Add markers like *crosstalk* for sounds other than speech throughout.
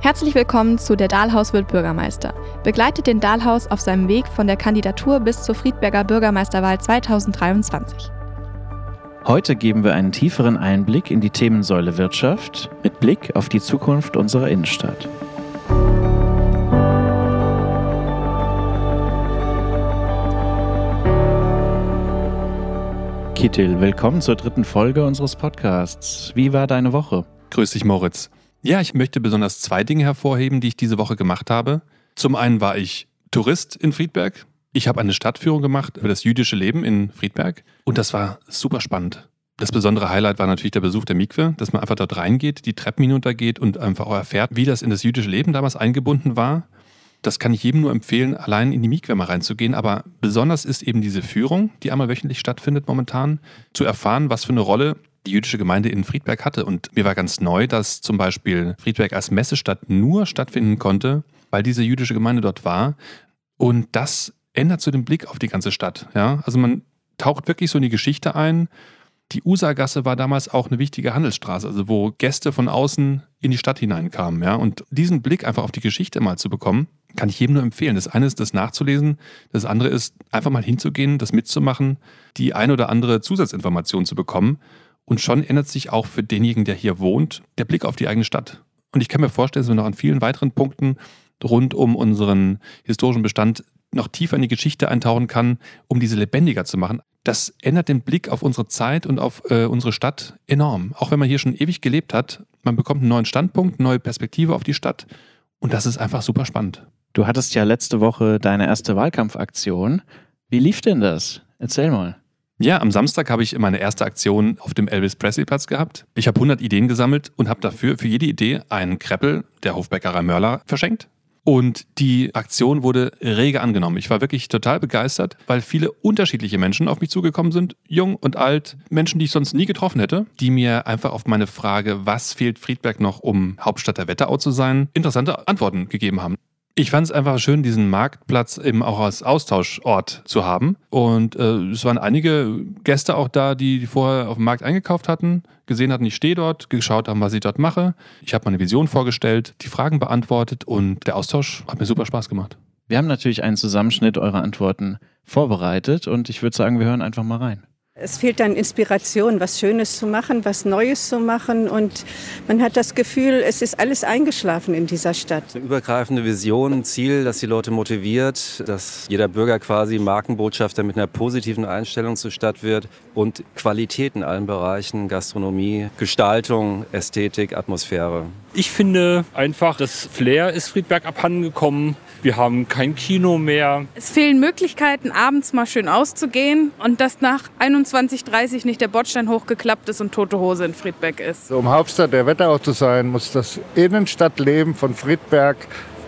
Herzlich willkommen zu Der Dahlhaus wird Bürgermeister. Begleitet den Dahlhaus auf seinem Weg von der Kandidatur bis zur Friedberger Bürgermeisterwahl 2023. Heute geben wir einen tieferen Einblick in die Themensäule Wirtschaft mit Blick auf die Zukunft unserer Innenstadt. Kittil, willkommen zur dritten Folge unseres Podcasts. Wie war deine Woche? Grüß dich, Moritz. Ja, ich möchte besonders zwei Dinge hervorheben, die ich diese Woche gemacht habe. Zum einen war ich Tourist in Friedberg. Ich habe eine Stadtführung gemacht über das jüdische Leben in Friedberg und das war super spannend. Das besondere Highlight war natürlich der Besuch der Mikwe, dass man einfach dort reingeht, die Treppen hinuntergeht und einfach auch erfährt, wie das in das jüdische Leben damals eingebunden war. Das kann ich jedem nur empfehlen, allein in die Mikwe mal reinzugehen. Aber besonders ist eben diese Führung, die einmal wöchentlich stattfindet momentan, zu erfahren, was für eine Rolle die jüdische Gemeinde in Friedberg hatte. Und mir war ganz neu, dass zum Beispiel Friedberg als Messestadt nur stattfinden konnte, weil diese jüdische Gemeinde dort war. Und das ändert so den Blick auf die ganze Stadt. Ja? Also man taucht wirklich so in die Geschichte ein. Die Usa-Gasse war damals auch eine wichtige Handelsstraße, also wo Gäste von außen in die Stadt hineinkamen. Ja? Und diesen Blick einfach auf die Geschichte mal zu bekommen, kann ich jedem nur empfehlen. Das eine ist, das nachzulesen. Das andere ist, einfach mal hinzugehen, das mitzumachen, die ein oder andere Zusatzinformation zu bekommen. Und schon ändert sich auch für denjenigen, der hier wohnt, der Blick auf die eigene Stadt. Und ich kann mir vorstellen, dass wir noch an vielen weiteren Punkten rund um unseren historischen Bestand noch tiefer in die Geschichte eintauchen kann, um diese lebendiger zu machen. Das ändert den Blick auf unsere Zeit und auf äh, unsere Stadt enorm. Auch wenn man hier schon ewig gelebt hat, man bekommt einen neuen Standpunkt, neue Perspektive auf die Stadt. Und das ist einfach super spannend. Du hattest ja letzte Woche deine erste Wahlkampfaktion. Wie lief denn das? Erzähl mal. Ja, am Samstag habe ich meine erste Aktion auf dem Elvis Presley Platz gehabt. Ich habe 100 Ideen gesammelt und habe dafür für jede Idee einen Kreppel der Hofbäckerei Mörler verschenkt. Und die Aktion wurde rege angenommen. Ich war wirklich total begeistert, weil viele unterschiedliche Menschen auf mich zugekommen sind, jung und alt, Menschen, die ich sonst nie getroffen hätte, die mir einfach auf meine Frage, was fehlt Friedberg noch, um Hauptstadt der Wetterau zu sein, interessante Antworten gegeben haben. Ich fand es einfach schön, diesen Marktplatz eben auch als Austauschort zu haben. Und äh, es waren einige Gäste auch da, die vorher auf dem Markt eingekauft hatten, gesehen hatten, ich stehe dort, geschaut haben, was ich dort mache. Ich habe meine Vision vorgestellt, die Fragen beantwortet und der Austausch hat mir super Spaß gemacht. Wir haben natürlich einen Zusammenschnitt eurer Antworten vorbereitet und ich würde sagen, wir hören einfach mal rein. Es fehlt dann Inspiration, was Schönes zu machen, was Neues zu machen. Und man hat das Gefühl, es ist alles eingeschlafen in dieser Stadt. Eine übergreifende Vision, ein Ziel, das die Leute motiviert, dass jeder Bürger quasi Markenbotschafter mit einer positiven Einstellung zur Stadt wird und Qualität in allen Bereichen, Gastronomie, Gestaltung, Ästhetik, Atmosphäre. Ich finde einfach, das Flair ist Friedberg abhandengekommen. Wir haben kein Kino mehr. Es fehlen Möglichkeiten, abends mal schön auszugehen und dass nach 21.30 nicht der Bordstein hochgeklappt ist und tote Hose in Friedberg ist. Um Hauptstadt der Wetterau zu sein, muss das Innenstadtleben von Friedberg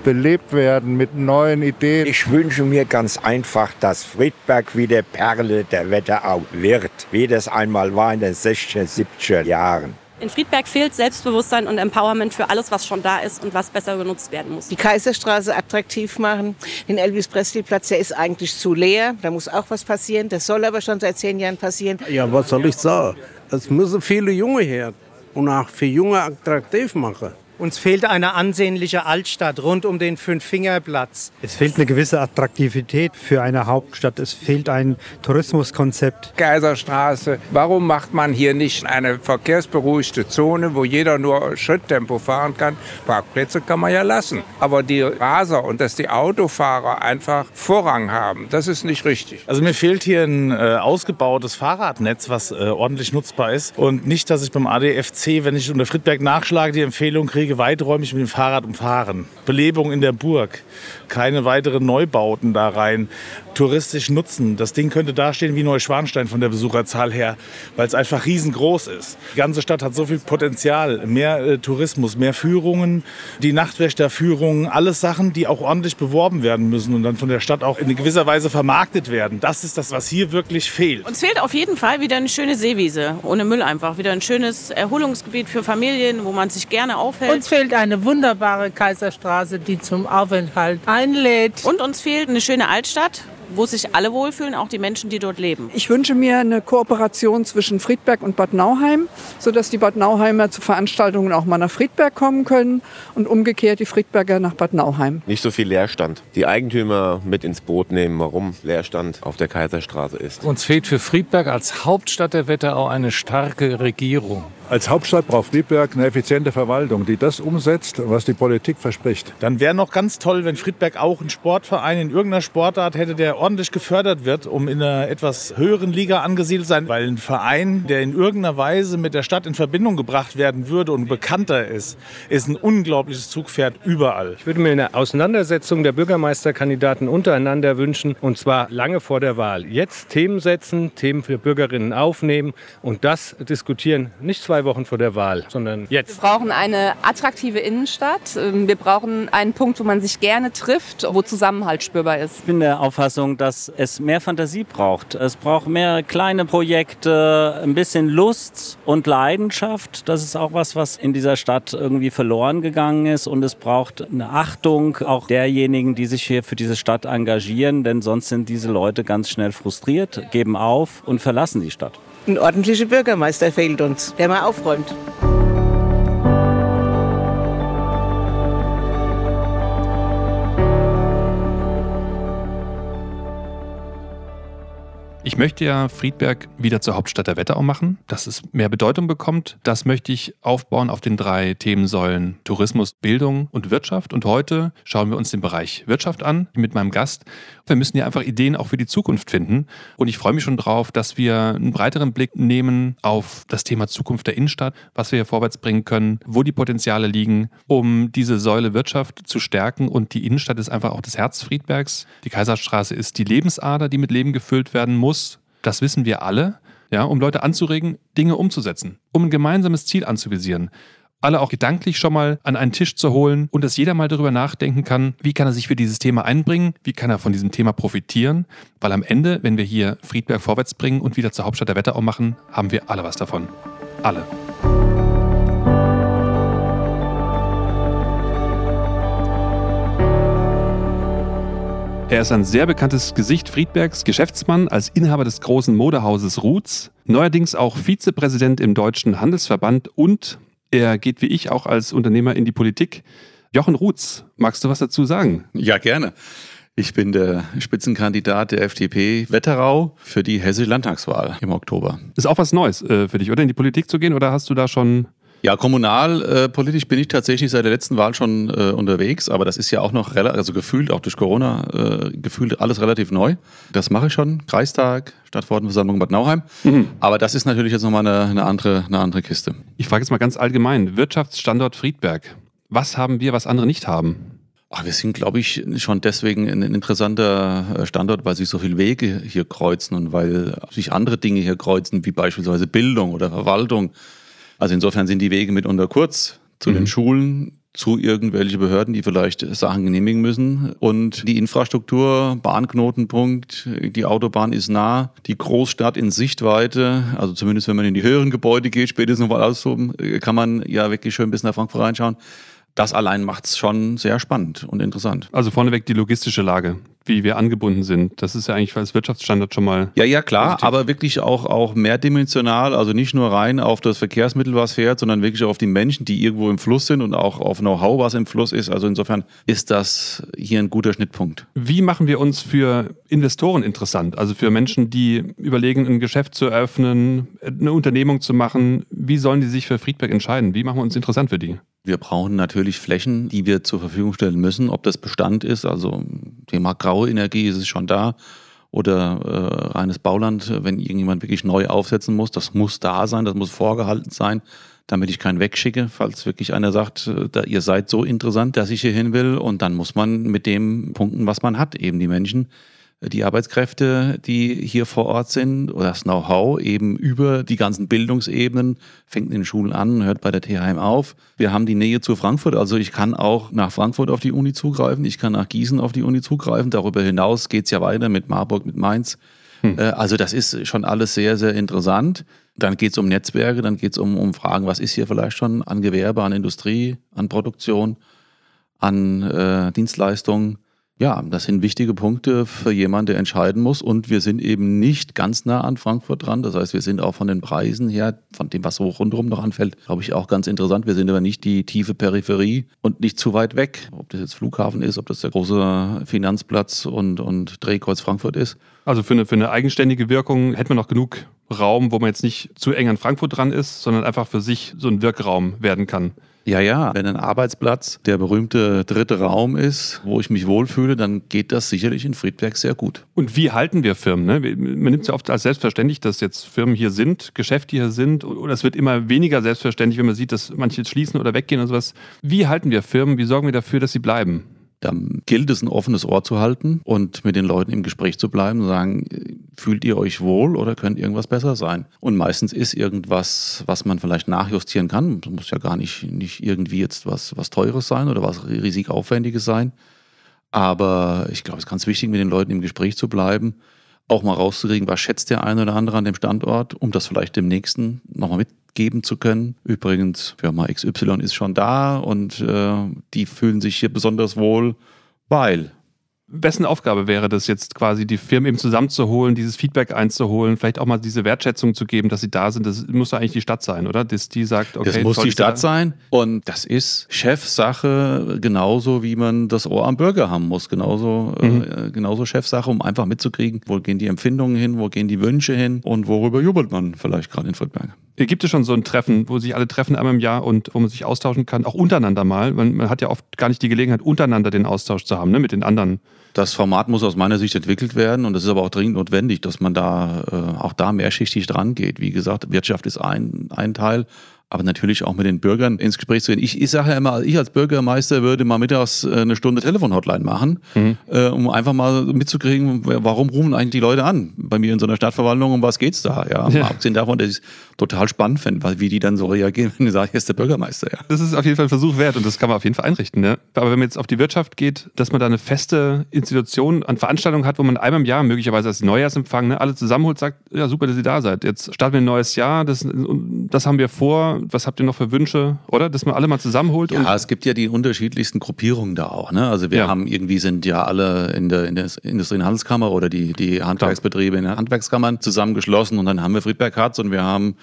belebt werden mit neuen Ideen. Ich wünsche mir ganz einfach, dass Friedberg wieder Perle der Wetterau wird, wie das einmal war in den 60er, 70er Jahren. In Friedberg fehlt Selbstbewusstsein und Empowerment für alles, was schon da ist und was besser genutzt werden muss. Die Kaiserstraße attraktiv machen. Den Elvis Presley Platz, der ist eigentlich zu leer. Da muss auch was passieren. Das soll aber schon seit zehn Jahren passieren. Ja, was soll ich sagen? Es müssen viele Junge her und auch für Junge attraktiv machen. Uns fehlt eine ansehnliche Altstadt rund um den Fünffingerplatz. Es fehlt eine gewisse Attraktivität für eine Hauptstadt. Es fehlt ein Tourismuskonzept. Kaiserstraße. Warum macht man hier nicht eine verkehrsberuhigte Zone, wo jeder nur Schritttempo fahren kann? Parkplätze kann man ja lassen. Aber die Raser und dass die Autofahrer einfach Vorrang haben, das ist nicht richtig. Also mir fehlt hier ein äh, ausgebautes Fahrradnetz, was äh, ordentlich nutzbar ist. Und nicht, dass ich beim ADFC, wenn ich unter Friedberg nachschlage, die Empfehlung kriege, Wege weiträumig mit dem Fahrrad umfahren. Belebung in der Burg. Keine weiteren Neubauten da rein. Touristisch nutzen. Das Ding könnte dastehen wie Neuschwanstein von der Besucherzahl her, weil es einfach riesengroß ist. Die ganze Stadt hat so viel Potenzial. Mehr äh, Tourismus, mehr Führungen, die Nachtwächterführungen, alles Sachen, die auch ordentlich beworben werden müssen und dann von der Stadt auch in gewisser Weise vermarktet werden. Das ist das, was hier wirklich fehlt. Uns fehlt auf jeden Fall wieder eine schöne Seewiese, ohne Müll einfach. Wieder ein schönes Erholungsgebiet für Familien, wo man sich gerne aufhält. Uns fehlt eine wunderbare Kaiserstraße, die zum Aufenthalt einlädt. Und uns fehlt eine schöne Altstadt, wo sich alle wohlfühlen, auch die Menschen, die dort leben. Ich wünsche mir eine Kooperation zwischen Friedberg und Bad Nauheim, sodass die Bad Nauheimer zu Veranstaltungen auch mal nach Friedberg kommen können und umgekehrt die Friedberger nach Bad Nauheim. Nicht so viel Leerstand. Die Eigentümer mit ins Boot nehmen, warum Leerstand auf der Kaiserstraße ist. Uns fehlt für Friedberg als Hauptstadt der Wetterau eine starke Regierung. Als Hauptstadt braucht Friedberg eine effiziente Verwaltung, die das umsetzt, was die Politik verspricht. Dann wäre noch ganz toll, wenn Friedberg auch einen Sportverein in irgendeiner Sportart hätte, der ordentlich gefördert wird, um in einer etwas höheren Liga angesiedelt sein. Weil ein Verein, der in irgendeiner Weise mit der Stadt in Verbindung gebracht werden würde und bekannter ist, ist ein unglaubliches Zugpferd überall. Ich würde mir eine Auseinandersetzung der Bürgermeisterkandidaten untereinander wünschen, und zwar lange vor der Wahl. Jetzt Themen setzen, Themen für Bürgerinnen aufnehmen und das diskutieren, nicht zwei Wochen vor der Wahl, sondern jetzt. Wir brauchen eine attraktive Innenstadt. Ähm, Wir brauchen einen Punkt, wo man sich gerne trifft, wo Zusammenhalt spürbar ist. Ich bin der Auffassung, dass es mehr Fantasie braucht. Es braucht mehr kleine Projekte, ein bisschen Lust und Leidenschaft. Das ist auch was, was in dieser Stadt irgendwie verloren gegangen ist. Und es braucht eine Achtung auch derjenigen, die sich hier für diese Stadt engagieren. Denn sonst sind diese Leute ganz schnell frustriert, geben auf und verlassen die Stadt. Ein ordentlicher Bürgermeister fehlt uns, der mal aufräumt. Ich möchte ja Friedberg wieder zur Hauptstadt der Wetterau machen, dass es mehr Bedeutung bekommt. Das möchte ich aufbauen auf den drei Themensäulen Tourismus, Bildung und Wirtschaft. Und heute schauen wir uns den Bereich Wirtschaft an mit meinem Gast. Wir müssen ja einfach Ideen auch für die Zukunft finden. Und ich freue mich schon drauf, dass wir einen breiteren Blick nehmen auf das Thema Zukunft der Innenstadt, was wir hier vorwärts bringen können, wo die Potenziale liegen, um diese Säule Wirtschaft zu stärken. Und die Innenstadt ist einfach auch das Herz Friedbergs. Die Kaiserstraße ist die Lebensader, die mit Leben gefüllt werden muss. Das wissen wir alle, ja, um Leute anzuregen, Dinge umzusetzen, um ein gemeinsames Ziel anzuvisieren. Alle auch gedanklich schon mal an einen Tisch zu holen und dass jeder mal darüber nachdenken kann, wie kann er sich für dieses Thema einbringen, wie kann er von diesem Thema profitieren, weil am Ende, wenn wir hier Friedberg vorwärts bringen und wieder zur Hauptstadt der Wetterau machen, haben wir alle was davon. Alle. Er ist ein sehr bekanntes Gesicht Friedbergs, Geschäftsmann als Inhaber des großen Modehauses Roots, neuerdings auch Vizepräsident im Deutschen Handelsverband und er geht wie ich auch als Unternehmer in die Politik. Jochen Roots, magst du was dazu sagen? Ja, gerne. Ich bin der Spitzenkandidat der FDP Wetterau für die hessische Landtagswahl im Oktober. Ist auch was Neues äh, für dich, oder in die Politik zu gehen, oder hast du da schon ja, kommunalpolitisch äh, bin ich tatsächlich seit der letzten Wahl schon äh, unterwegs, aber das ist ja auch noch relativ, also gefühlt auch durch Corona, äh, gefühlt alles relativ neu. Das mache ich schon. Kreistag, Stadtverordnetenversammlung Bad Nauheim. Mhm. Aber das ist natürlich jetzt nochmal eine, eine, andere, eine andere Kiste. Ich frage jetzt mal ganz allgemein. Wirtschaftsstandort Friedberg. Was haben wir, was andere nicht haben? Ach, wir sind, glaube ich, schon deswegen ein interessanter Standort, weil sich so viele Wege hier kreuzen und weil sich andere Dinge hier kreuzen, wie beispielsweise Bildung oder Verwaltung. Also insofern sind die Wege mitunter kurz zu mhm. den Schulen, zu irgendwelche Behörden, die vielleicht Sachen genehmigen müssen. Und die Infrastruktur, Bahnknotenpunkt, die Autobahn ist nah, die Großstadt in Sichtweite, also zumindest wenn man in die höheren Gebäude geht, spätestens mal austoben, kann man ja wirklich schön bis nach Frankfurt reinschauen. Das allein macht es schon sehr spannend und interessant. Also vorneweg die logistische Lage, wie wir angebunden sind. Das ist ja eigentlich als Wirtschaftsstandard schon mal. Ja, ja, klar, positiv. aber wirklich auch, auch mehrdimensional. Also nicht nur rein auf das Verkehrsmittel, was fährt, sondern wirklich auf die Menschen, die irgendwo im Fluss sind und auch auf Know-how, was im Fluss ist. Also insofern ist das hier ein guter Schnittpunkt. Wie machen wir uns für Investoren interessant? Also für Menschen, die überlegen, ein Geschäft zu eröffnen, eine Unternehmung zu machen. Wie sollen die sich für Friedberg entscheiden? Wie machen wir uns interessant für die? Wir brauchen natürlich Flächen, die wir zur Verfügung stellen müssen. Ob das Bestand ist, also Thema graue Energie ist es schon da, oder äh, reines Bauland, wenn irgendjemand wirklich neu aufsetzen muss, das muss da sein, das muss vorgehalten sein, damit ich keinen wegschicke, falls wirklich einer sagt, äh, da, ihr seid so interessant, dass ich hier hin will. Und dann muss man mit dem punkten, was man hat, eben die Menschen die Arbeitskräfte, die hier vor Ort sind, oder das Know-how eben über die ganzen Bildungsebenen, fängt in den Schulen an, hört bei der THM auf. Wir haben die Nähe zu Frankfurt, also ich kann auch nach Frankfurt auf die Uni zugreifen, ich kann nach Gießen auf die Uni zugreifen. Darüber hinaus geht es ja weiter mit Marburg, mit Mainz. Hm. Also das ist schon alles sehr, sehr interessant. Dann geht es um Netzwerke, dann geht es um, um Fragen, was ist hier vielleicht schon an Gewerbe, an Industrie, an Produktion, an äh, Dienstleistungen Ja, das sind wichtige Punkte für jemanden, der entscheiden muss. Und wir sind eben nicht ganz nah an Frankfurt dran. Das heißt, wir sind auch von den Preisen her, von dem, was so rundherum noch anfällt, glaube ich, auch ganz interessant. Wir sind aber nicht die tiefe Peripherie und nicht zu weit weg. Ob das jetzt Flughafen ist, ob das der große Finanzplatz und, und Drehkreuz Frankfurt ist. Also für eine, für eine eigenständige Wirkung hätte man noch genug Raum, wo man jetzt nicht zu eng an Frankfurt dran ist, sondern einfach für sich so ein Wirkraum werden kann. Ja, ja, wenn ein Arbeitsplatz der berühmte dritte Raum ist, wo ich mich wohlfühle, dann geht das sicherlich in Friedberg sehr gut. Und wie halten wir Firmen? Ne? Man nimmt es ja oft als selbstverständlich, dass jetzt Firmen hier sind, Geschäfte hier sind. Oder es wird immer weniger selbstverständlich, wenn man sieht, dass manche schließen oder weggehen und sowas. Wie halten wir Firmen? Wie sorgen wir dafür, dass sie bleiben? Da gilt es, ein offenes Ohr zu halten und mit den Leuten im Gespräch zu bleiben und sagen, fühlt ihr euch wohl oder könnte irgendwas besser sein? Und meistens ist irgendwas, was man vielleicht nachjustieren kann. Das muss ja gar nicht, nicht irgendwie jetzt was, was Teures sein oder was riesig Aufwendiges sein. Aber ich glaube, es ist ganz wichtig, mit den Leuten im Gespräch zu bleiben, auch mal rauszukriegen, was schätzt der eine oder andere an dem Standort, um das vielleicht dem nächsten nochmal mit geben zu können. Übrigens, Firma XY ist schon da und äh, die fühlen sich hier besonders wohl, weil wessen Aufgabe wäre das jetzt quasi, die Firmen eben zusammenzuholen, dieses Feedback einzuholen, vielleicht auch mal diese Wertschätzung zu geben, dass sie da sind? Das muss ja eigentlich die Stadt sein, oder? Dass die sagt, okay. Das muss die Stadt sein und das ist Chefsache, genauso wie man das Ohr am Bürger haben muss. Genauso, mhm. äh, genauso Chefsache, um einfach mitzukriegen, wo gehen die Empfindungen hin, wo gehen die Wünsche hin und worüber jubelt man vielleicht gerade in Friedberg. Gibt es schon so ein Treffen, wo sich alle treffen einmal im Jahr und wo man sich austauschen kann, auch untereinander mal? Man, man hat ja oft gar nicht die Gelegenheit, untereinander den Austausch zu haben, ne, mit den anderen. Das Format muss aus meiner Sicht entwickelt werden und es ist aber auch dringend notwendig, dass man da äh, auch da mehrschichtig dran geht. Wie gesagt, Wirtschaft ist ein, ein Teil, aber natürlich auch mit den Bürgern ins Gespräch zu gehen. Ich, ich sage ja immer, ich als Bürgermeister würde mal mittags äh, eine Stunde Telefonhotline machen, mhm. äh, um einfach mal mitzukriegen, warum rufen eigentlich die Leute an bei mir in so einer Stadtverwaltung, um was geht's da? Ja, ja. abgesehen davon, dass ich es total spannend finde, weil wie die dann so reagieren, *laughs* wenn die sagen, hier ist der Bürgermeister. Ja. Das ist auf jeden Fall ein Versuch wert und das kann man auf jeden Fall einrichten. Ne? Aber wenn man jetzt auf die Wirtschaft geht, dass man da eine feste Institution an Veranstaltungen hat, wo man einmal im Jahr, möglicherweise als Neujahrsempfang, ne, alle zusammenholt, sagt, ja super, dass ihr da seid. Jetzt starten wir ein neues Jahr, das, das haben wir vor, was habt ihr noch für Wünsche? Oder? Dass man alle mal zusammenholt. Ja, es gibt ja die unterschiedlichsten Gruppierungen da auch. Ne? Also wir ja. haben irgendwie sind ja alle in der, in der Industrie- und Handelskammer oder die, die Handwerksbetriebe in den Handwerkskammern zusammengeschlossen und dann haben wir Friedberg Harz und wir haben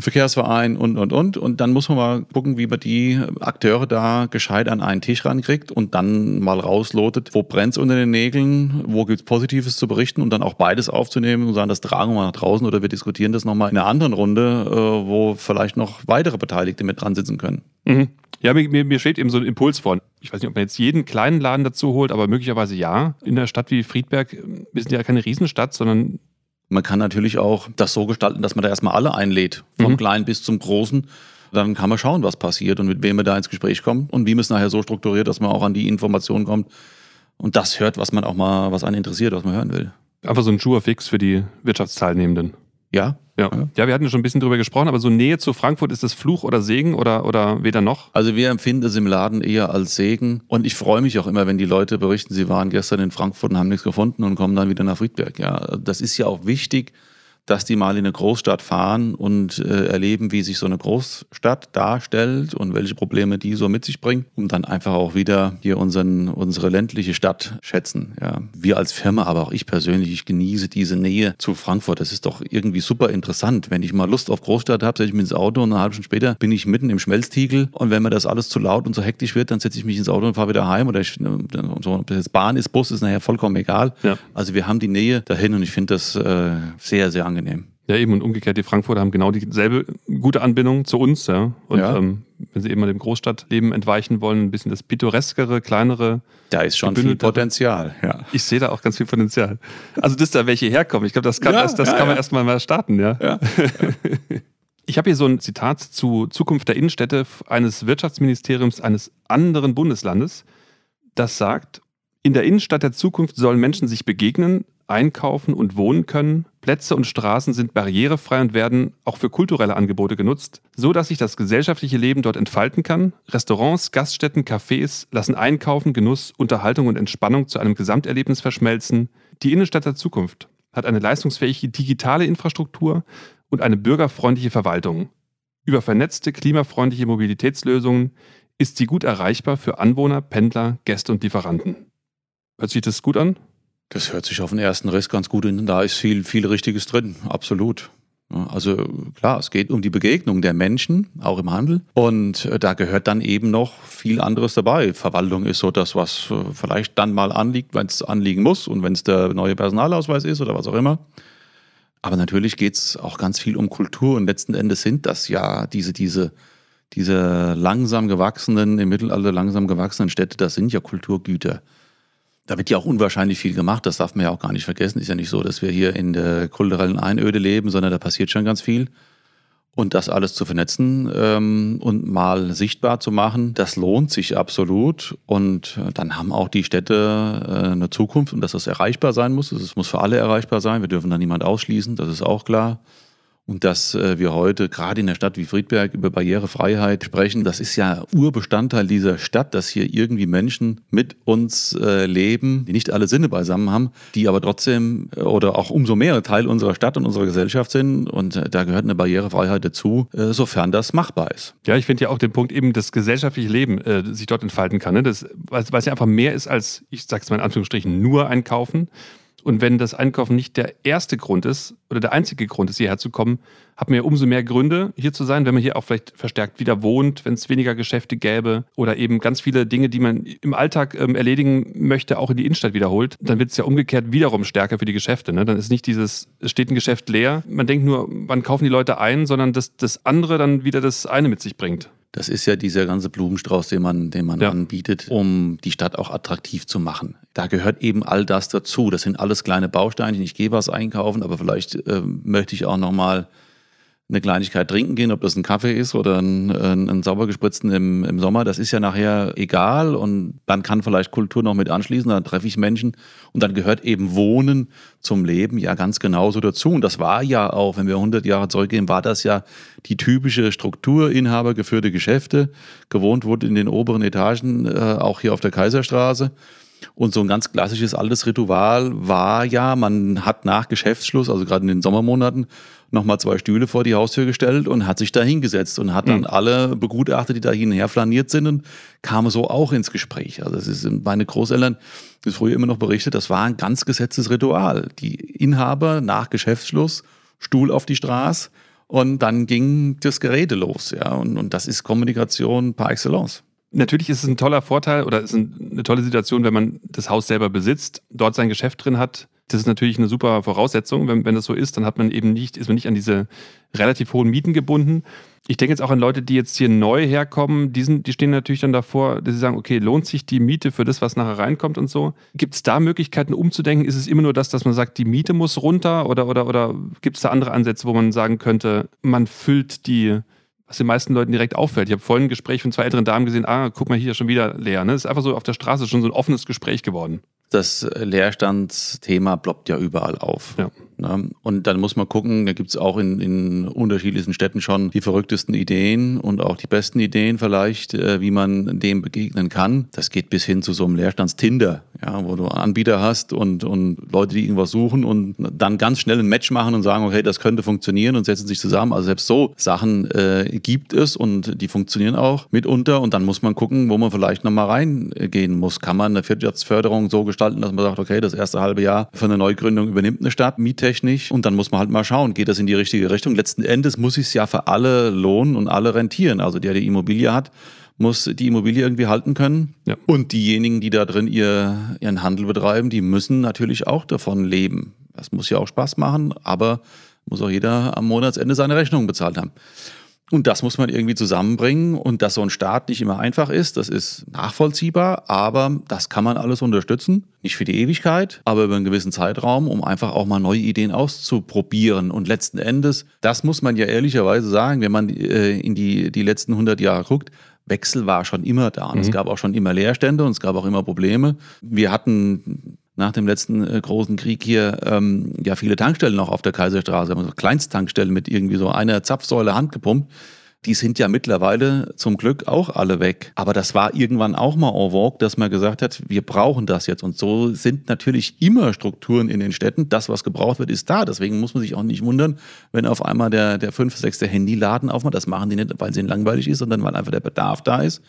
Verkehrsverein und, und, und. Und dann muss man mal gucken, wie man die Akteure da gescheit an einen Tisch rankriegt und dann mal rauslotet, wo brennt unter den Nägeln, wo gibt es Positives zu berichten und dann auch beides aufzunehmen und sagen, das tragen wir nach draußen oder wir diskutieren das nochmal in einer anderen Runde, äh, wo vielleicht noch weitere Beteiligte mit dran sitzen können. Mhm. Ja, mir, mir steht eben so ein Impuls vor. Ich weiß nicht, ob man jetzt jeden kleinen Laden dazu holt, aber möglicherweise ja. In einer Stadt wie Friedberg, wir sind ja keine Riesenstadt, sondern man kann natürlich auch das so gestalten, dass man da erstmal alle einlädt, vom mhm. Kleinen bis zum Großen. Dann kann man schauen, was passiert und mit wem man da ins Gespräch kommt und wie man es nachher so strukturiert, dass man auch an die Informationen kommt und das hört, was man auch mal, was einen interessiert, was man hören will. Einfach so ein Schuhe fix für die Wirtschaftsteilnehmenden. Ja, ja. ja, wir hatten ja schon ein bisschen drüber gesprochen, aber so Nähe zu Frankfurt, ist das Fluch oder Segen oder, oder weder noch? Also wir empfinden es im Laden eher als Segen und ich freue mich auch immer, wenn die Leute berichten, sie waren gestern in Frankfurt und haben nichts gefunden und kommen dann wieder nach Friedberg. Ja, das ist ja auch wichtig, dass die mal in eine Großstadt fahren und äh, erleben, wie sich so eine Großstadt darstellt und welche Probleme die so mit sich bringt, um dann einfach auch wieder hier unseren, unsere ländliche Stadt schätzen. Ja. Wir als Firma, aber auch ich persönlich, ich genieße diese Nähe zu Frankfurt. Das ist doch irgendwie super interessant. Wenn ich mal Lust auf Großstadt habe, setze ich mich ins Auto und eine halbe Stunde später bin ich mitten im Schmelztiegel und wenn mir das alles zu laut und zu hektisch wird, dann setze ich mich ins Auto und fahre wieder heim oder ich, so, ob das jetzt Bahn ist, Bus ist nachher vollkommen egal. Ja. Also wir haben die Nähe dahin und ich finde das äh, sehr, sehr angenehm angenehm. Ja, eben und umgekehrt, die Frankfurter haben genau dieselbe gute Anbindung zu uns, ja. Und ja. Ähm, wenn sie eben mal dem Großstadtleben entweichen wollen, ein bisschen das pittoreskere, kleinere. Da ist schon viel Potenzial, ja. Ich sehe da auch ganz viel Potenzial. Also, dass da welche herkommen, ich glaube, das kann, ja, das, das ja, kann man erstmal mal starten, ja. ja. *laughs* ich habe hier so ein Zitat zu Zukunft der Innenstädte eines Wirtschaftsministeriums eines anderen Bundeslandes, das sagt, in der Innenstadt der Zukunft sollen Menschen sich begegnen, einkaufen und wohnen können. Plätze und Straßen sind barrierefrei und werden auch für kulturelle Angebote genutzt, so dass sich das gesellschaftliche Leben dort entfalten kann. Restaurants, Gaststätten, Cafés lassen Einkaufen, Genuss, Unterhaltung und Entspannung zu einem Gesamterlebnis verschmelzen. Die Innenstadt der Zukunft hat eine leistungsfähige digitale Infrastruktur und eine bürgerfreundliche Verwaltung. Über vernetzte, klimafreundliche Mobilitätslösungen ist sie gut erreichbar für Anwohner, Pendler, Gäste und Lieferanten. Hört sich das gut an? Das hört sich auf den ersten Riss ganz gut an. Da ist viel, viel Richtiges drin, absolut. Also klar, es geht um die Begegnung der Menschen, auch im Handel. Und äh, da gehört dann eben noch viel anderes dabei. Verwaltung ist so das, was äh, vielleicht dann mal anliegt, wenn es anliegen muss und wenn es der neue Personalausweis ist oder was auch immer. Aber natürlich geht es auch ganz viel um Kultur und letzten Endes sind das ja diese, diese, diese langsam gewachsenen, im Mittelalter langsam gewachsenen Städte, das sind ja Kulturgüter. Da wird ja auch unwahrscheinlich viel gemacht, das darf man ja auch gar nicht vergessen. Ist ja nicht so, dass wir hier in der kulturellen Einöde leben, sondern da passiert schon ganz viel. Und das alles zu vernetzen ähm, und mal sichtbar zu machen, das lohnt sich absolut. Und äh, dann haben auch die Städte äh, eine Zukunft und dass das erreichbar sein muss. Es muss für alle erreichbar sein. Wir dürfen da niemand ausschließen, das ist auch klar. Und dass äh, wir heute gerade in der Stadt wie Friedberg über Barrierefreiheit sprechen, das ist ja Urbestandteil dieser Stadt, dass hier irgendwie Menschen mit uns äh, leben, die nicht alle Sinne beisammen haben, die aber trotzdem äh, oder auch umso mehr Teil unserer Stadt und unserer Gesellschaft sind. Und äh, da gehört eine Barrierefreiheit dazu, äh, sofern das machbar ist. Ja, ich finde ja auch den Punkt eben, das gesellschaftliche Leben äh, sich dort entfalten kann. Ne? Das, weil es ja einfach mehr ist als, ich sage es mal in Anführungsstrichen, nur einkaufen. Und wenn das Einkaufen nicht der erste Grund ist oder der einzige Grund ist, hierher zu kommen, hat man ja umso mehr Gründe, hier zu sein, wenn man hier auch vielleicht verstärkt wieder wohnt, wenn es weniger Geschäfte gäbe oder eben ganz viele Dinge, die man im Alltag ähm, erledigen möchte, auch in die Innenstadt wiederholt. Dann wird es ja umgekehrt wiederum stärker für die Geschäfte. Ne? Dann ist nicht dieses, es steht ein Geschäft leer, man denkt nur, wann kaufen die Leute ein, sondern dass das andere dann wieder das eine mit sich bringt. Das ist ja dieser ganze Blumenstrauß, den man, den man anbietet, um die Stadt auch attraktiv zu machen. Da gehört eben all das dazu. Das sind alles kleine Bausteinchen. Ich gehe was einkaufen, aber vielleicht äh, möchte ich auch noch mal eine Kleinigkeit trinken gehen, ob das ein Kaffee ist oder ein, ein, ein sauber gespritzten im, im Sommer, das ist ja nachher egal und dann kann vielleicht Kultur noch mit anschließen, dann treffe ich Menschen und dann gehört eben Wohnen zum Leben ja ganz genauso dazu und das war ja auch, wenn wir 100 Jahre zurückgehen, war das ja die typische Struktur, Inhaber geführte Geschäfte, gewohnt wurde in den oberen Etagen, äh, auch hier auf der Kaiserstraße. Und so ein ganz klassisches altes Ritual war ja, man hat nach Geschäftsschluss, also gerade in den Sommermonaten, nochmal zwei Stühle vor die Haustür gestellt und hat sich da hingesetzt und hat dann Mhm. alle begutachtet, die da hin und her flaniert sind und kamen so auch ins Gespräch. Also das ist meine Großeltern, das früher immer noch berichtet, das war ein ganz gesetztes Ritual. Die Inhaber nach Geschäftsschluss, Stuhl auf die Straße und dann ging das Gerede los. Ja, und, und das ist Kommunikation par excellence. Natürlich ist es ein toller Vorteil oder es ist eine tolle Situation, wenn man das Haus selber besitzt, dort sein Geschäft drin hat. Das ist natürlich eine super Voraussetzung. Wenn, wenn das so ist, dann hat man eben nicht, ist man nicht an diese relativ hohen Mieten gebunden. Ich denke jetzt auch an Leute, die jetzt hier neu herkommen, die, sind, die stehen natürlich dann davor, dass sie sagen, okay, lohnt sich die Miete für das, was nachher reinkommt und so. Gibt es da Möglichkeiten umzudenken? Ist es immer nur das, dass man sagt, die Miete muss runter oder, oder, oder gibt es da andere Ansätze, wo man sagen könnte, man füllt die, was den meisten Leuten direkt auffällt. Ich habe vorhin ein Gespräch von zwei älteren Damen gesehen, ah, guck mal hier, schon wieder leer. Ne? Das ist einfach so auf der Straße schon so ein offenes Gespräch geworden. Das Leerstandsthema ploppt ja überall auf. Ja. Ne? Und dann muss man gucken, da gibt es auch in, in unterschiedlichsten Städten schon die verrücktesten Ideen und auch die besten Ideen vielleicht, äh, wie man dem begegnen kann. Das geht bis hin zu so einem Leerstandstinder, ja, wo du Anbieter hast und, und Leute, die irgendwas suchen und dann ganz schnell ein Match machen und sagen, okay, das könnte funktionieren und setzen sich zusammen. Also selbst so Sachen äh, gibt es und die funktionieren auch mitunter und dann muss man gucken, wo man vielleicht nochmal reingehen muss. Kann man eine Wirtschaftsförderung so gestalten, dass man sagt, okay, das erste halbe Jahr für eine Neugründung übernimmt eine Stadt miettechnisch und dann muss man halt mal schauen, geht das in die richtige Richtung. Letzten Endes muss es ja für alle lohnen und alle rentieren. Also der, der die Immobilie hat, muss die Immobilie irgendwie halten können. Und diejenigen, die da drin ihr, ihren Handel betreiben, die müssen natürlich auch davon leben. Das muss ja auch Spaß machen, aber muss auch jeder am Monatsende seine Rechnung bezahlt haben. Und das muss man irgendwie zusammenbringen und dass so ein Start nicht immer einfach ist, das ist nachvollziehbar, aber das kann man alles unterstützen. Nicht für die Ewigkeit, aber über einen gewissen Zeitraum, um einfach auch mal neue Ideen auszuprobieren. Und letzten Endes, das muss man ja ehrlicherweise sagen, wenn man äh, in die, die letzten 100 Jahre guckt, Wechsel war schon immer da. Und es Mhm. gab auch schon immer Leerstände und es gab auch immer Probleme. Wir hatten nach dem letzten äh, großen Krieg hier ähm, ja viele Tankstellen noch auf der Kaiserstraße, also Kleinsttankstellen mit irgendwie so einer Zapfsäule handgepumpt. Die sind ja mittlerweile zum Glück auch alle weg. Aber das war irgendwann auch mal en vogue, dass man gesagt hat, wir brauchen das jetzt. Und so sind natürlich immer Strukturen in den Städten. Das, was gebraucht wird, ist da. Deswegen muss man sich auch nicht wundern, wenn auf einmal der, der fünf, sechste Handyladen aufmacht. Das machen die nicht, weil es ihnen langweilig ist, sondern weil einfach der Bedarf da ist.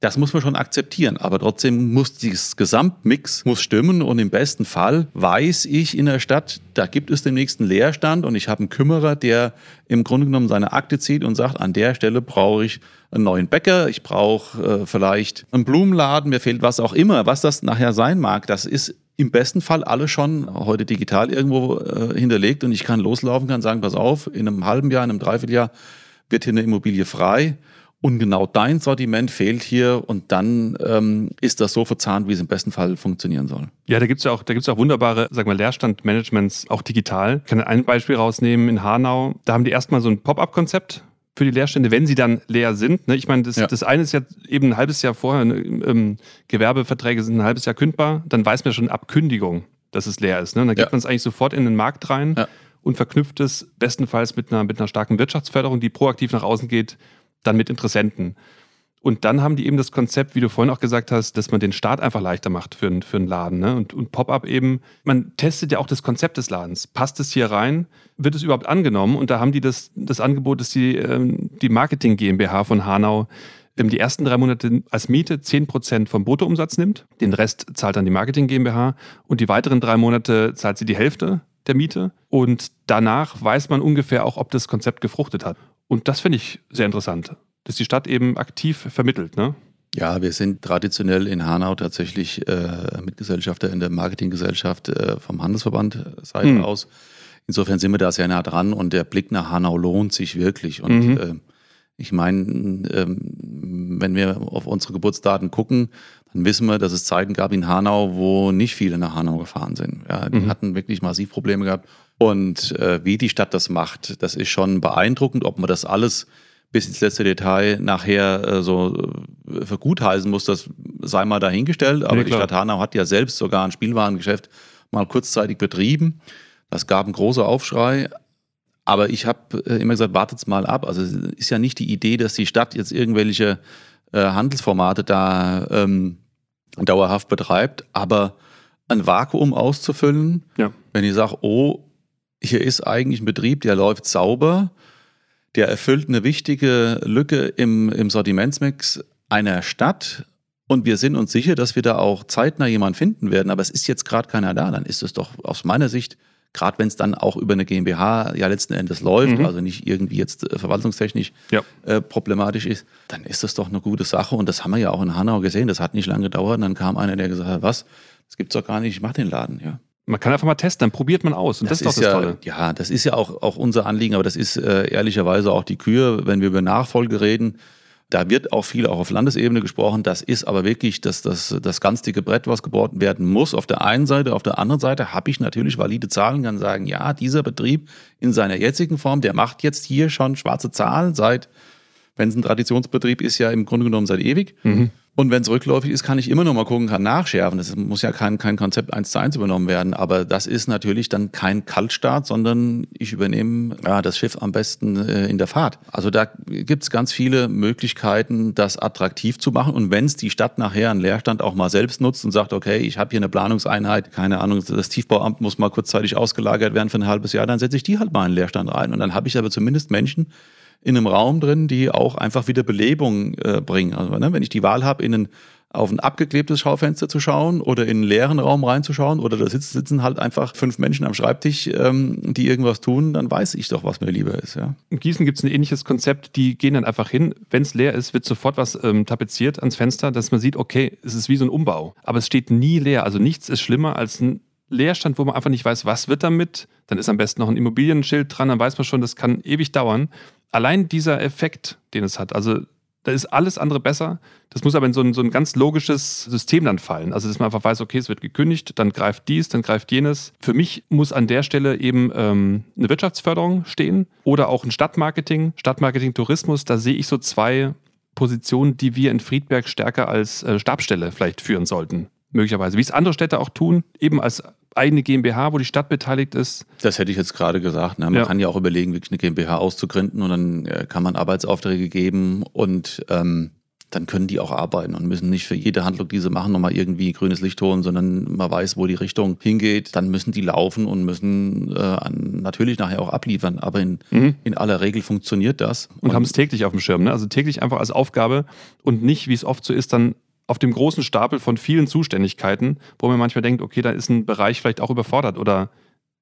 Das muss man schon akzeptieren, aber trotzdem muss dieses Gesamtmix muss stimmen. Und im besten Fall weiß ich in der Stadt, da gibt es den nächsten Leerstand. Und ich habe einen Kümmerer, der im Grunde genommen seine Akte zieht und sagt, an der Stelle brauche ich einen neuen Bäcker, ich brauche äh, vielleicht einen Blumenladen, mir fehlt was auch immer, was das nachher sein mag, das ist im besten Fall alles schon heute digital irgendwo äh, hinterlegt. Und ich kann loslaufen, kann sagen, pass auf, in einem halben Jahr, in einem Dreivierteljahr wird hier eine Immobilie frei und genau dein Sortiment fehlt hier und dann ähm, ist das so verzahnt, wie es im besten Fall funktionieren soll. Ja, da gibt's ja auch, da gibt's auch wunderbare, sag mal, Leerstandmanagements, auch digital. Ich kann ein Beispiel rausnehmen in Hanau. Da haben die erstmal so ein Pop-up-Konzept für die Leerstände, wenn sie dann leer sind. Ne? Ich meine, das, ja. das eine ist ja eben ein halbes Jahr vorher, ne? ähm, Gewerbeverträge sind ein halbes Jahr kündbar, dann weiß man schon ab Kündigung, dass es leer ist. Ne? Dann gibt ja. man es eigentlich sofort in den Markt rein ja. und verknüpft es bestenfalls mit einer, mit einer starken Wirtschaftsförderung, die proaktiv nach außen geht, dann mit Interessenten. Und dann haben die eben das Konzept, wie du vorhin auch gesagt hast, dass man den Start einfach leichter macht für, einen, für einen Laden. Ne? Und, und Pop-up eben, man testet ja auch das Konzept des Ladens. Passt es hier rein? Wird es überhaupt angenommen? Und da haben die das, das Angebot, dass die, ähm, die Marketing GmbH von Hanau die ersten drei Monate als Miete 10% vom Bruttoumsatz nimmt. Den Rest zahlt dann die Marketing GmbH. Und die weiteren drei Monate zahlt sie die Hälfte der Miete. Und danach weiß man ungefähr auch, ob das Konzept gefruchtet hat. Und das finde ich sehr interessant, dass die Stadt eben aktiv vermittelt. Ne? Ja, wir sind traditionell in Hanau tatsächlich äh, Mitgesellschafter in der Marketinggesellschaft äh, vom Handelsverband äh, Seite hm. aus. Insofern sind wir da sehr nah dran und der Blick nach Hanau lohnt sich wirklich. Und mhm. äh, ich meine, ähm, wenn wir auf unsere Geburtsdaten gucken, dann wissen wir, dass es Zeiten gab in Hanau, wo nicht viele nach Hanau gefahren sind. Ja, die mhm. hatten wirklich massiv Probleme gehabt. Und äh, wie die Stadt das macht, das ist schon beeindruckend, ob man das alles bis ins letzte Detail nachher äh, so äh, für gut heißen muss, das sei mal dahingestellt. Aber ja, die Stadt Hanau hat ja selbst sogar ein Spielwarengeschäft mal kurzzeitig betrieben. Das gab einen großen Aufschrei. Aber ich habe äh, immer gesagt, wartet's mal ab. Also es ist ja nicht die Idee, dass die Stadt jetzt irgendwelche äh, Handelsformate da ähm, dauerhaft betreibt, aber ein Vakuum auszufüllen, ja. wenn ich sage, oh, hier ist eigentlich ein Betrieb, der läuft sauber, der erfüllt eine wichtige Lücke im, im Sortimentsmix einer Stadt und wir sind uns sicher, dass wir da auch zeitnah jemanden finden werden, aber es ist jetzt gerade keiner da, dann ist es doch aus meiner Sicht gerade wenn es dann auch über eine GmbH ja letzten Endes läuft, mhm. also nicht irgendwie jetzt äh, verwaltungstechnisch ja. äh, problematisch ist, dann ist das doch eine gute Sache. Und das haben wir ja auch in Hanau gesehen. Das hat nicht lange gedauert. Und dann kam einer, der gesagt hat, was, das gibt's doch gar nicht, ich mach den Laden, ja. Man kann einfach mal testen, dann probiert man aus. Und das, das ist doch das ja, Tolle. Ja, das ist ja auch, auch unser Anliegen, aber das ist äh, ehrlicherweise auch die Kühe, wenn wir über Nachfolge reden da wird auch viel auch auf Landesebene gesprochen. Das ist aber wirklich das, das, das ganz dicke Brett, was gebohrt werden muss. Auf der einen Seite, auf der anderen Seite habe ich natürlich valide Zahlen, kann sagen, ja, dieser Betrieb in seiner jetzigen Form, der macht jetzt hier schon schwarze Zahlen seit, wenn es ein Traditionsbetrieb ist, ja im Grunde genommen seit ewig. Mhm. Und wenn es rückläufig ist, kann ich immer noch mal gucken, kann nachschärfen. Das muss ja kein, kein Konzept eins zu eins übernommen werden. Aber das ist natürlich dann kein Kaltstart, sondern ich übernehme ja, das Schiff am besten äh, in der Fahrt. Also da gibt es ganz viele Möglichkeiten, das attraktiv zu machen. Und wenn es die Stadt nachher einen Leerstand auch mal selbst nutzt und sagt, okay, ich habe hier eine Planungseinheit, keine Ahnung, das Tiefbauamt muss mal kurzzeitig ausgelagert werden für ein halbes Jahr, dann setze ich die halt mal in Leerstand rein. Und dann habe ich aber zumindest Menschen, in einem Raum drin, die auch einfach wieder Belebung äh, bringen. Also ne, wenn ich die Wahl habe, in ein, auf ein abgeklebtes Schaufenster zu schauen oder in einen leeren Raum reinzuschauen oder da sitzen, sitzen halt einfach fünf Menschen am Schreibtisch, ähm, die irgendwas tun, dann weiß ich doch, was mir lieber ist. Ja. In Gießen gibt es ein ähnliches Konzept, die gehen dann einfach hin, wenn es leer ist, wird sofort was ähm, tapeziert ans Fenster, dass man sieht, okay, es ist wie so ein Umbau. Aber es steht nie leer. Also nichts ist schlimmer als ein Leerstand, wo man einfach nicht weiß, was wird damit. Dann ist am besten noch ein Immobilienschild dran, dann weiß man schon, das kann ewig dauern allein dieser Effekt, den es hat, also da ist alles andere besser. Das muss aber in so ein, so ein ganz logisches System dann fallen. Also, dass man einfach weiß, okay, es wird gekündigt, dann greift dies, dann greift jenes. Für mich muss an der Stelle eben ähm, eine Wirtschaftsförderung stehen oder auch ein Stadtmarketing, Stadtmarketing, Tourismus. Da sehe ich so zwei Positionen, die wir in Friedberg stärker als äh, Stabstelle vielleicht führen sollten. Möglicherweise. Wie es andere Städte auch tun, eben als eigene GmbH, wo die Stadt beteiligt ist? Das hätte ich jetzt gerade gesagt. Ne? Man ja. kann ja auch überlegen, wirklich eine GmbH auszugründen und dann äh, kann man Arbeitsaufträge geben und ähm, dann können die auch arbeiten und müssen nicht für jede Handlung, die sie machen, nochmal irgendwie grünes Licht holen, sondern man weiß, wo die Richtung hingeht. Dann müssen die laufen und müssen äh, natürlich nachher auch abliefern. Aber in, mhm. in aller Regel funktioniert das. Und, und haben es täglich auf dem Schirm. Ne? Also täglich einfach als Aufgabe und nicht, wie es oft so ist, dann auf dem großen Stapel von vielen Zuständigkeiten, wo man manchmal denkt, okay, da ist ein Bereich vielleicht auch überfordert oder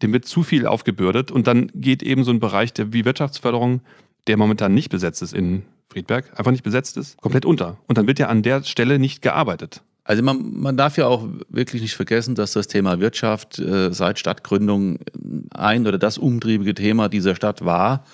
dem wird zu viel aufgebürdet und dann geht eben so ein Bereich der wie Wirtschaftsförderung, der momentan nicht besetzt ist in Friedberg, einfach nicht besetzt ist, komplett unter. Und dann wird ja an der Stelle nicht gearbeitet. Also man, man darf ja auch wirklich nicht vergessen, dass das Thema Wirtschaft äh, seit Stadtgründung ein oder das umtriebige Thema dieser Stadt war.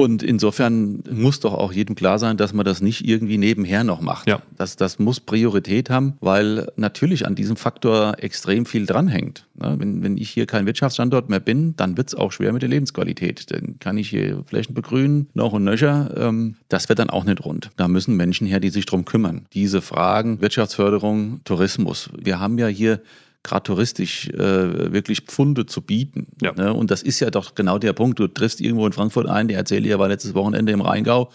Und insofern muss doch auch jedem klar sein, dass man das nicht irgendwie nebenher noch macht. Ja. Das, das muss Priorität haben, weil natürlich an diesem Faktor extrem viel dranhängt. Wenn, wenn ich hier kein Wirtschaftsstandort mehr bin, dann wird es auch schwer mit der Lebensqualität. Dann kann ich hier Flächen begrünen, noch und nöcher. Ähm, das wird dann auch nicht rund. Da müssen Menschen her, die sich drum kümmern. Diese Fragen, Wirtschaftsförderung, Tourismus. Wir haben ja hier gerade touristisch äh, wirklich Pfunde zu bieten. Ja. Ne? Und das ist ja doch genau der Punkt. Du triffst irgendwo in Frankfurt ein, der erzählt dir, er war letztes Wochenende im Rheingau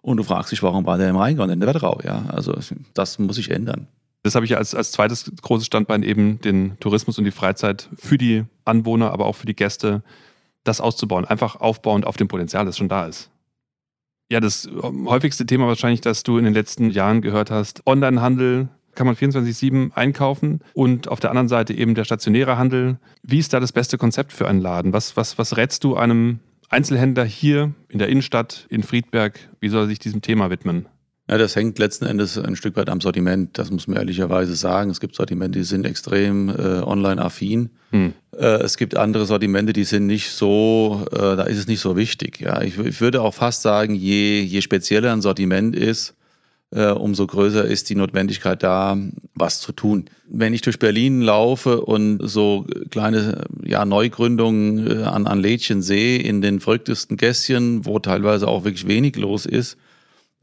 und du fragst dich, warum war der im Rheingau und in der Wetterau? Ja, also das muss sich ändern. Das habe ich als, als zweites großes Standbein eben den Tourismus und die Freizeit für die Anwohner, aber auch für die Gäste, das auszubauen. Einfach aufbauend auf dem Potenzial, das schon da ist. Ja, das ähm, häufigste Thema wahrscheinlich, das du in den letzten Jahren gehört hast, Onlinehandel, kann man 24-7 einkaufen und auf der anderen Seite eben der stationäre Handel. Wie ist da das beste Konzept für einen Laden? Was, was, was rätst du einem Einzelhändler hier in der Innenstadt in Friedberg? Wie soll er sich diesem Thema widmen? Ja, das hängt letzten Endes ein Stück weit am Sortiment. Das muss man ehrlicherweise sagen. Es gibt Sortimente, die sind extrem äh, online-affin. Hm. Äh, es gibt andere Sortimente, die sind nicht so, äh, da ist es nicht so wichtig. Ja, ich, ich würde auch fast sagen, je, je spezieller ein Sortiment ist, umso größer ist die Notwendigkeit da, was zu tun. Wenn ich durch Berlin laufe und so kleine ja, Neugründungen äh, an, an Lädchen sehe, in den verrücktesten Gässchen, wo teilweise auch wirklich wenig los ist,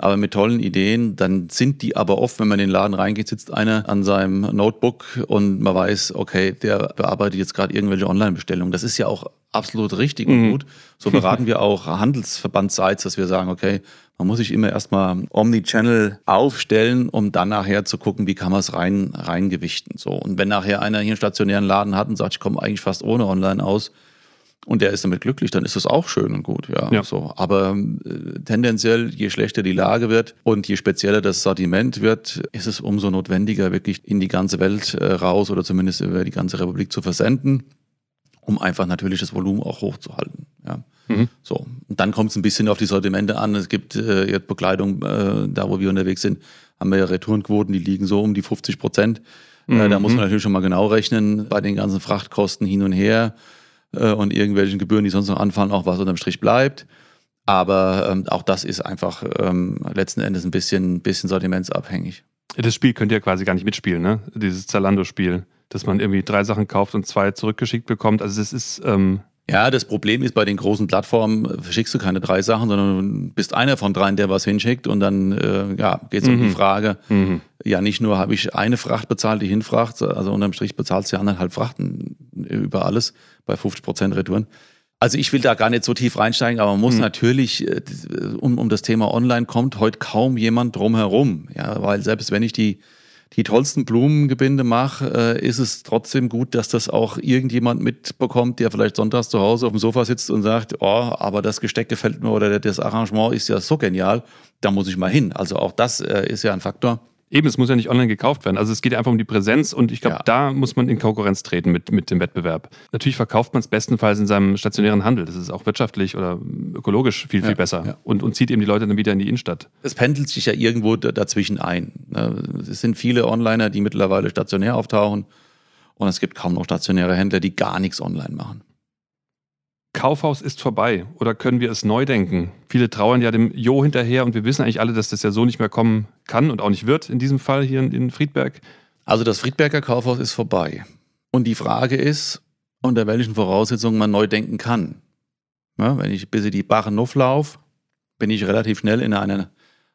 aber mit tollen Ideen, dann sind die aber oft, wenn man in den Laden reingeht, sitzt einer an seinem Notebook und man weiß, okay, der bearbeitet jetzt gerade irgendwelche Online-Bestellungen. Das ist ja auch absolut richtig mhm. und gut. So beraten wir auch Handelsverbandsites, dass wir sagen, okay, man muss sich immer erstmal Omnichannel aufstellen, um dann nachher zu gucken, wie kann man es rein, reingewichten. So. Und wenn nachher einer hier einen stationären Laden hat und sagt, ich komme eigentlich fast ohne online aus, und der ist damit glücklich, dann ist das auch schön und gut, ja. ja. So. Aber äh, tendenziell, je schlechter die Lage wird und je spezieller das Sortiment wird, ist es umso notwendiger, wirklich in die ganze Welt äh, raus oder zumindest über die ganze Republik zu versenden, um einfach natürlich das Volumen auch hochzuhalten. Ja. Mhm. So. Und dann kommt es ein bisschen auf die Sortimente an. Es gibt äh, jetzt Bekleidung, äh, da wo wir unterwegs sind, haben wir ja Retourenquoten, die liegen so um die 50 Prozent. Mhm. Äh, da muss man mhm. natürlich schon mal genau rechnen bei den ganzen Frachtkosten hin und her äh, und irgendwelchen Gebühren, die sonst noch anfallen, auch was unterm Strich bleibt. Aber ähm, auch das ist einfach ähm, letzten Endes ein bisschen, bisschen sortimentsabhängig. Das Spiel könnt ihr quasi gar nicht mitspielen, ne? Dieses Zalando-Spiel, dass man irgendwie drei Sachen kauft und zwei zurückgeschickt bekommt. Also es ist ähm, ja, das Problem ist, bei den großen Plattformen verschickst du keine drei Sachen, sondern du bist einer von dreien, der was hinschickt und dann äh, ja, geht es mhm. um die mhm. Frage, mhm. ja nicht nur habe ich eine Fracht bezahlt, die Hinfracht, also unterm Strich bezahlst du ja anderthalb Frachten über alles bei 50 Prozent Retouren. Also ich will da gar nicht so tief reinsteigen, aber man muss mhm. natürlich, äh, um, um das Thema Online kommt heute kaum jemand drumherum. Ja, weil selbst wenn ich die die tollsten Blumengebinde mache, äh, ist es trotzdem gut, dass das auch irgendjemand mitbekommt, der vielleicht sonntags zu Hause auf dem Sofa sitzt und sagt, oh, aber das Gesteck gefällt mir oder das Arrangement ist ja so genial, da muss ich mal hin. Also auch das äh, ist ja ein Faktor. Eben, es muss ja nicht online gekauft werden. Also es geht einfach um die Präsenz und ich glaube, ja. da muss man in Konkurrenz treten mit, mit dem Wettbewerb. Natürlich verkauft man es bestenfalls in seinem stationären Handel. Das ist auch wirtschaftlich oder ökologisch viel, viel ja, besser ja. Und, und zieht eben die Leute dann wieder in die Innenstadt. Es pendelt sich ja irgendwo dazwischen ein. Ne? Es sind viele Onliner, die mittlerweile stationär auftauchen und es gibt kaum noch stationäre Händler, die gar nichts online machen. Kaufhaus ist vorbei oder können wir es neu denken? Viele trauern ja dem Jo hinterher und wir wissen eigentlich alle, dass das ja so nicht mehr kommen kann und auch nicht wird in diesem Fall hier in Friedberg. Also das Friedberger Kaufhaus ist vorbei. Und die Frage ist, unter welchen Voraussetzungen man neu denken kann. Ja, wenn ich bis in die Bachen Nuff laufe, bin ich relativ schnell in eine,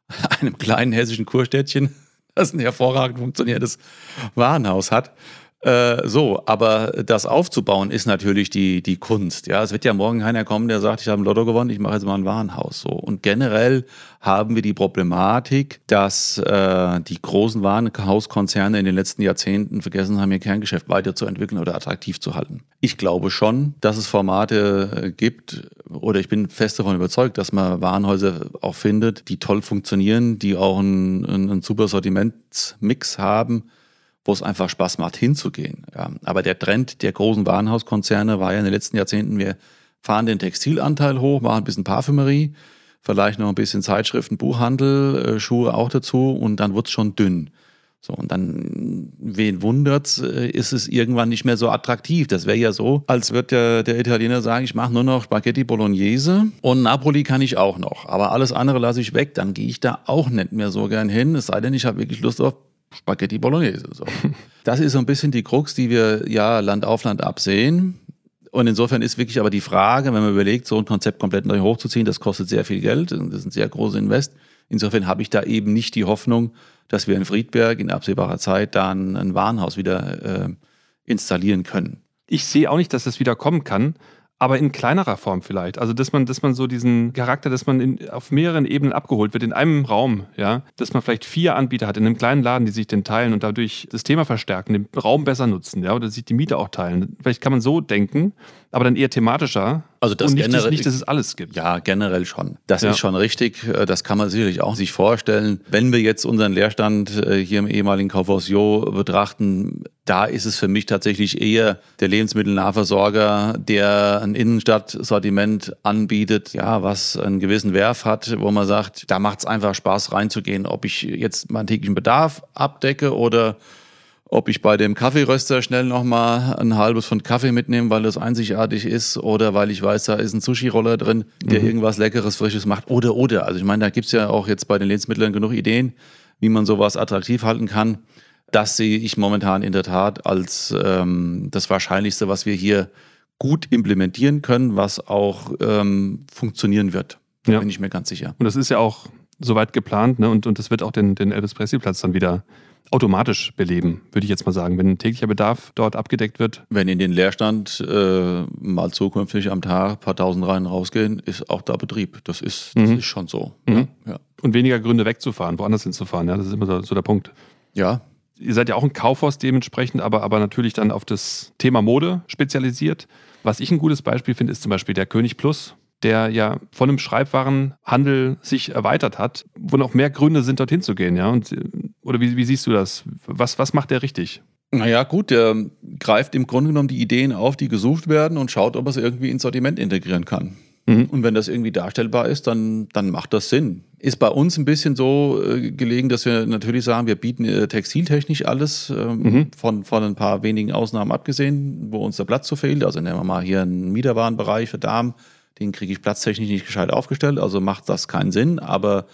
*laughs* einem kleinen hessischen Kurstädtchen, *laughs* das ein hervorragend funktionierendes Warenhaus hat. Äh, so, aber das aufzubauen ist natürlich die, die Kunst. Ja, es wird ja morgen keiner kommen, der sagt, ich habe ein Lotto gewonnen, ich mache jetzt mal ein Warenhaus. So. Und generell haben wir die Problematik, dass äh, die großen Warenhauskonzerne in den letzten Jahrzehnten vergessen haben, ihr Kerngeschäft weiterzuentwickeln oder attraktiv zu halten. Ich glaube schon, dass es Formate äh, gibt, oder ich bin fest davon überzeugt, dass man Warenhäuser auch findet, die toll funktionieren, die auch einen, einen super Sortimentsmix haben wo es einfach Spaß macht, hinzugehen. Ja. Aber der Trend der großen Warenhauskonzerne war ja in den letzten Jahrzehnten, wir fahren den Textilanteil hoch, machen ein bisschen Parfümerie, vielleicht noch ein bisschen Zeitschriften, Buchhandel, äh, Schuhe auch dazu und dann wird es schon dünn. So, und dann, wen wundert's, äh, ist es irgendwann nicht mehr so attraktiv. Das wäre ja so, als würde der, der Italiener sagen, ich mache nur noch Spaghetti Bolognese und Napoli kann ich auch noch. Aber alles andere lasse ich weg, dann gehe ich da auch nicht mehr so gern hin. Es sei denn, ich habe wirklich Lust auf Spaghetti Bolognese. So. *laughs* Das ist so ein bisschen die Krux, die wir ja Land auf Land absehen. Und insofern ist wirklich aber die Frage, wenn man überlegt, so ein Konzept komplett neu hochzuziehen, das kostet sehr viel Geld, das ist ein sehr großer Invest. Insofern habe ich da eben nicht die Hoffnung, dass wir in Friedberg in absehbarer Zeit dann ein Warenhaus wieder äh, installieren können. Ich sehe auch nicht, dass das wieder kommen kann aber in kleinerer Form vielleicht. Also, dass man, dass man so diesen Charakter, dass man in, auf mehreren Ebenen abgeholt wird, in einem Raum, ja, dass man vielleicht vier Anbieter hat in einem kleinen Laden, die sich den teilen und dadurch das Thema verstärken, den Raum besser nutzen, ja, oder sich die Miete auch teilen. Vielleicht kann man so denken, aber dann eher thematischer. Also das und nicht, generell, nicht, dass es alles gibt. Ja, generell schon. Das Ja. ist schon richtig. Äh, Das kann man sicherlich auch sich vorstellen. Wenn wir jetzt unseren Leerstand äh, hier im ehemaligen Kaufhaus Jo betrachten, da ist es für mich tatsächlich eher der Lebensmittelnahversorger, der ein Innenstadtsortiment anbietet, ja, was einen gewissen Werf hat, wo man sagt, da macht es einfach Spaß reinzugehen, ob ich jetzt meinen täglichen Bedarf abdecke oder ob ich bei dem Kaffeeröster schnell nochmal ein halbes Pfund Kaffee mitnehme, weil das einzigartig ist oder weil ich weiß, da ist ein Sushi-Roller drin, der Mhm. irgendwas Leckeres, Frisches macht oder, oder. Also ich meine, da gibt es ja auch jetzt bei den Lebensmitteln genug Ideen, wie man sowas attraktiv halten kann. Das sehe ich momentan in der Tat als ähm, das Wahrscheinlichste, was wir hier gut implementieren können, was auch ähm, funktionieren wird. Da Ja. bin ich mir ganz sicher. Und das ist ja auch soweit geplant, ne? Und, und das wird auch den, den Elvis Presley-Platz dann wieder automatisch beleben, würde ich jetzt mal sagen. Wenn ein täglicher Bedarf dort abgedeckt wird. Wenn in den Leerstand äh, mal zukünftig am Tag ein paar tausend Reihen rausgehen, ist auch da Betrieb. Das ist, das Mhm. ist schon so. Mhm. Ja. Und weniger Gründe wegzufahren, woanders hinzufahren. Ja, das ist immer so, so der Punkt. Ja. Ihr seid ja auch ein Kaufhaus dementsprechend, aber, aber natürlich dann auf das Thema Mode spezialisiert. Was ich ein gutes Beispiel finde, ist zum Beispiel der König Plus, der ja von einem Schreibwarenhandel sich erweitert hat, wo noch mehr Gründe sind, dorthin zu gehen. Ja? Und, äh, oder wie, wie siehst du das? Was, was macht der richtig? Naja, gut, der greift im Grunde genommen die Ideen auf, die gesucht werden und schaut, ob er es irgendwie ins Sortiment integrieren kann. Mhm. Und wenn das irgendwie darstellbar ist, dann, dann macht das Sinn. Ist bei uns ein bisschen so äh, gelegen, dass wir natürlich sagen, wir bieten äh, textiltechnisch alles, ähm, Mhm. von, von ein paar wenigen Ausnahmen abgesehen, wo uns der Platz so fehlt. Also nehmen wir mal hier einen Miederwarenbereich für Damen, den kriege ich platztechnisch nicht gescheit aufgestellt, also macht das keinen Sinn, aber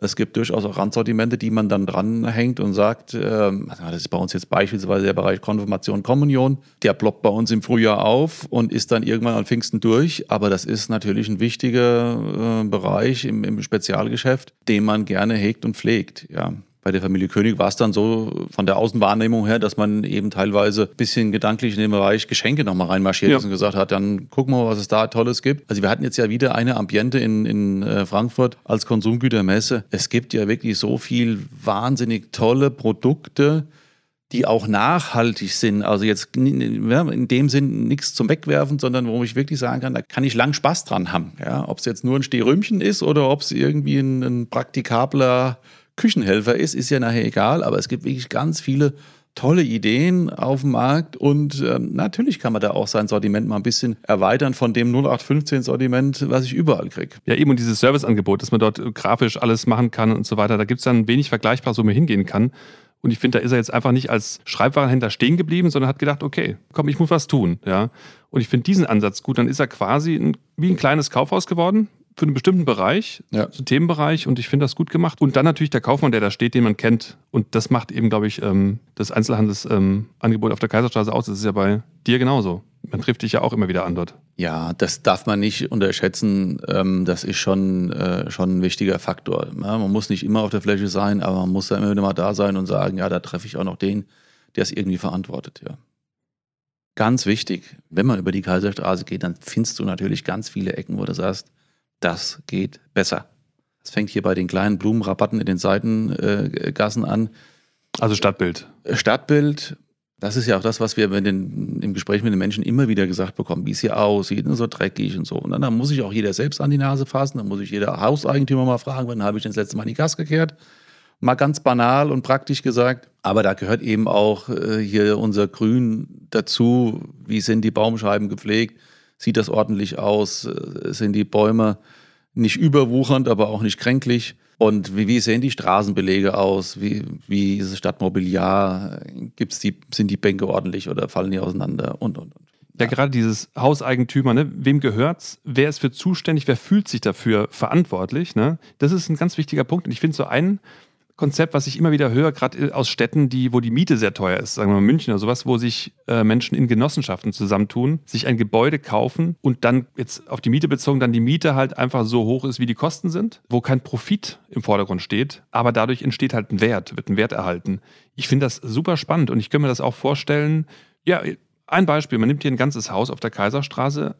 es gibt durchaus auch Randsortimente, die man dann dranhängt und sagt, ähm, also das ist bei uns jetzt beispielsweise der Bereich Konfirmation, Kommunion, der ploppt bei uns im Frühjahr auf und ist dann irgendwann an Pfingsten durch. Aber das ist natürlich ein wichtiger äh, Bereich im, im Spezialgeschäft, den man gerne hegt und pflegt. Ja. Bei der Familie König war es dann so von der Außenwahrnehmung her, dass man eben teilweise ein bisschen gedanklich in den Bereich Geschenke nochmal reinmarschiert Ja. ist und gesagt hat, dann gucken wir mal, was es da Tolles gibt. Also wir hatten jetzt ja wieder eine Ambiente in, in äh, Frankfurt als Konsumgütermesse. Es gibt ja wirklich so viel wahnsinnig tolle Produkte, die auch nachhaltig sind. Also jetzt in dem Sinn nichts zum Wegwerfen, sondern wo ich wirklich sagen kann, da kann ich lang Spaß dran haben. Ja, ob es jetzt nur ein Stehrümchen ist oder ob es irgendwie ein, ein praktikabler Küchenhelfer ist, ist ja nachher egal. Aber es gibt wirklich ganz viele tolle Ideen auf dem Markt und ähm, natürlich kann man da auch sein Sortiment mal ein bisschen erweitern von dem 0815-Sortiment, was ich überall kriege. Ja, eben und dieses Serviceangebot, dass man dort äh, grafisch alles machen kann und so weiter, da gibt es dann wenig Vergleichbares, wo man hingehen kann. Und ich finde, da ist er jetzt einfach nicht als Schreibwarenhändler stehen geblieben, sondern hat gedacht, okay, komm, ich muss was tun. Ja? Und ich finde diesen Ansatz gut. Dann ist er quasi ein, wie ein kleines Kaufhaus geworden für einen bestimmten Bereich, so einen Themenbereich. Und ich finde das gut gemacht. Und dann natürlich der Kaufmann, der da steht, den man kennt. Und das macht eben, glaube ich, ähm, das Einzelhandelsangebot auf der Kaiserstraße aus. Das ist ja bei dir genauso. Man trifft dich ja auch immer wieder an dort. Ja, das darf man nicht unterschätzen. Ähm, Das ist schon, äh, schon ein wichtiger Faktor. Ja, Man muss nicht immer auf der Fläche sein, aber man muss da immer wieder mal da sein und sagen, ja, da treffe ich auch noch den, der es irgendwie verantwortet. Ja. ganz wichtig, wenn man über die Kaiserstraße geht, dann findest du natürlich ganz viele Ecken, wo du sagst, das geht besser. Das fängt hier bei den kleinen Blumenrabatten in den Seitengassen äh, an. Also Stadtbild. Stadtbild, das ist ja auch das, was wir den, im Gespräch mit den Menschen immer wieder gesagt bekommen, wie es hier aussieht, so dreckig und so. Und dann, dann, muss sich auch jeder selbst an die Nase fassen, dann muss ich jeder Hauseigentümer mal fragen, wann habe ich denn das letzte Mal in die Gas gekehrt? Mal ganz banal und praktisch gesagt. Aber da gehört eben auch äh, hier unser Grün dazu. Wie sind die Baumscheiben gepflegt? Sieht das ordentlich aus? Äh, sind die Bäume nicht überwuchernd, aber auch nicht kränklich? Und wie, wie sehen die Straßenbelege aus? Wie, wie ist das Stadtmobiliar? Gibt's die, sind die Bänke ordentlich oder fallen die auseinander? Und, und, und. Ja, gerade dieses Hauseigentümer, ne? wem gehört's? Wer ist für zuständig? Wer fühlt sich dafür verantwortlich? Ne? Das ist ein ganz wichtiger Punkt. Und ich finde so ein Konzept, was ich immer wieder höre, gerade aus Städten, die, wo die Miete sehr teuer ist, sagen wir mal München oder sowas, wo sich äh, Menschen in Genossenschaften zusammentun, sich ein Gebäude kaufen und dann jetzt auf die Miete bezogen, dann die Miete halt einfach so hoch ist, wie die Kosten sind, wo kein Profit im Vordergrund steht, aber dadurch entsteht halt ein Wert, wird ein Wert erhalten. Ich finde das super spannend und ich kann mir das auch vorstellen. Ja, ein Beispiel, man nimmt hier ein ganzes Haus auf der Kaiserstraße,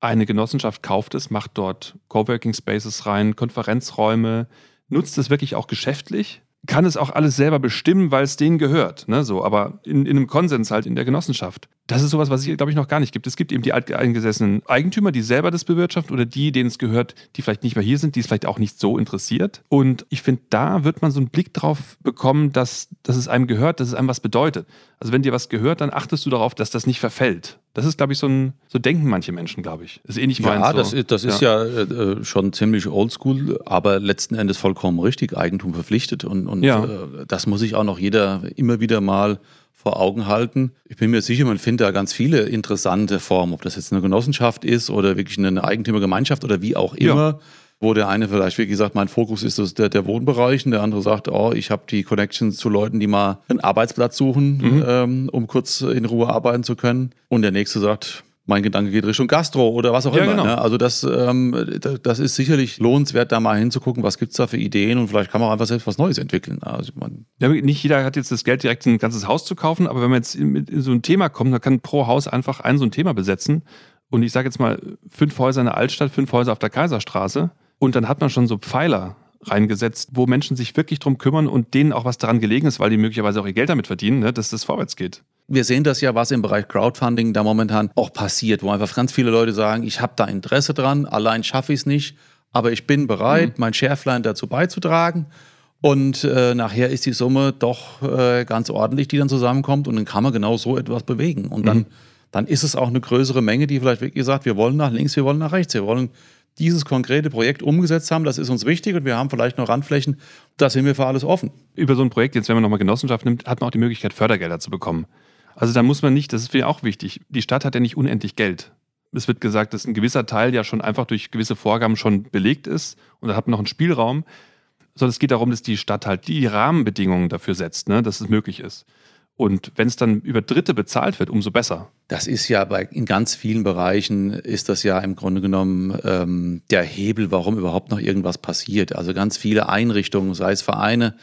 eine Genossenschaft kauft es, macht dort Coworking Spaces rein, Konferenzräume, nutzt es wirklich auch geschäftlich, kann es auch alles selber bestimmen, weil es denen gehört. Ne? So, aber in, in einem Konsens halt in der Genossenschaft. Das ist sowas, was es, glaube ich, noch gar nicht gibt. Es gibt eben die alteingesessenen Eigentümer, die selber das bewirtschaften oder die, denen es gehört, die vielleicht nicht mehr hier sind, die es vielleicht auch nicht so interessiert. Und ich finde, da wird man so einen Blick drauf bekommen, dass, dass es einem gehört, dass es einem was bedeutet. Also wenn dir was gehört, dann achtest du darauf, dass das nicht verfällt. Das ist, glaube ich, so ein, so denken manche Menschen, glaube ich. Das ist ähnlich ja, meins. das, ist, das ist ja, ja äh, schon ziemlich oldschool, aber letzten Endes vollkommen richtig, Eigentum verpflichtet. Und, und Ja. äh, das muss sich auch noch jeder immer wieder mal vor Augen halten. Ich bin mir sicher, man findet da ganz viele interessante Formen, ob das jetzt eine Genossenschaft ist oder wirklich eine Eigentümergemeinschaft oder wie auch Ja. Wo der eine vielleicht wirklich sagt, mein Fokus ist das der, der Wohnbereich und der andere sagt, oh, ich habe die Connections zu Leuten, die mal einen Arbeitsplatz suchen, Mhm. ähm, um kurz in Ruhe arbeiten zu können. Und der nächste sagt, mein Gedanke geht Richtung Gastro oder was auch Ja, immer. genau. Ne? Also das, ähm, da- das ist sicherlich lohnenswert, da mal hinzugucken, was gibt's da für Ideen und vielleicht kann man auch einfach selbst was Neues entwickeln. Also man, Ja, nicht jeder hat jetzt das Geld, direkt ein ganzes Haus zu kaufen, aber wenn man jetzt in, in so ein Thema kommt, dann kann pro Haus einfach ein so ein Thema besetzen. Und ich sage jetzt mal, fünf Häuser in der Altstadt, fünf Häuser auf der Kaiserstraße. Und dann hat man schon so Pfeiler reingesetzt, wo Menschen sich wirklich drum kümmern und denen auch was daran gelegen ist, weil die möglicherweise auch ihr Geld damit verdienen, ne, dass das vorwärts geht. wir sehen das ja, was im Bereich Crowdfunding da momentan auch passiert, wo einfach ganz viele Leute sagen, ich habe da Interesse dran, allein schaffe ich es nicht, aber ich bin bereit, mein Schärflein dazu beizutragen. Und äh, nachher ist die Summe doch äh, ganz ordentlich, die dann zusammenkommt und dann kann man genau so etwas bewegen. Und dann, dann ist es auch eine größere Menge, die vielleicht wirklich sagt, wir wollen nach links, wir wollen nach rechts, wir wollen dieses konkrete Projekt umgesetzt haben, das ist uns wichtig und wir haben vielleicht noch Randflächen, da sind wir für alles offen. Über so ein Projekt, jetzt wenn man nochmal Genossenschaft nimmt, hat man auch die Möglichkeit, Fördergelder zu bekommen. Also da muss man nicht, das ist mir auch wichtig, die Stadt hat ja nicht unendlich Geld. Es wird gesagt, dass ein gewisser Teil ja schon einfach durch gewisse Vorgaben schon belegt ist und da hat man noch einen Spielraum. Sondern es geht darum, dass die Stadt halt die Rahmenbedingungen dafür setzt, ne, dass es möglich ist. Und wenn es dann über Dritte bezahlt wird, umso besser. Das ist ja bei, in ganz vielen Bereichen ist das ja im Grunde genommen ähm, der Hebel, warum überhaupt noch irgendwas passiert. Also ganz viele Einrichtungen, sei es Vereine,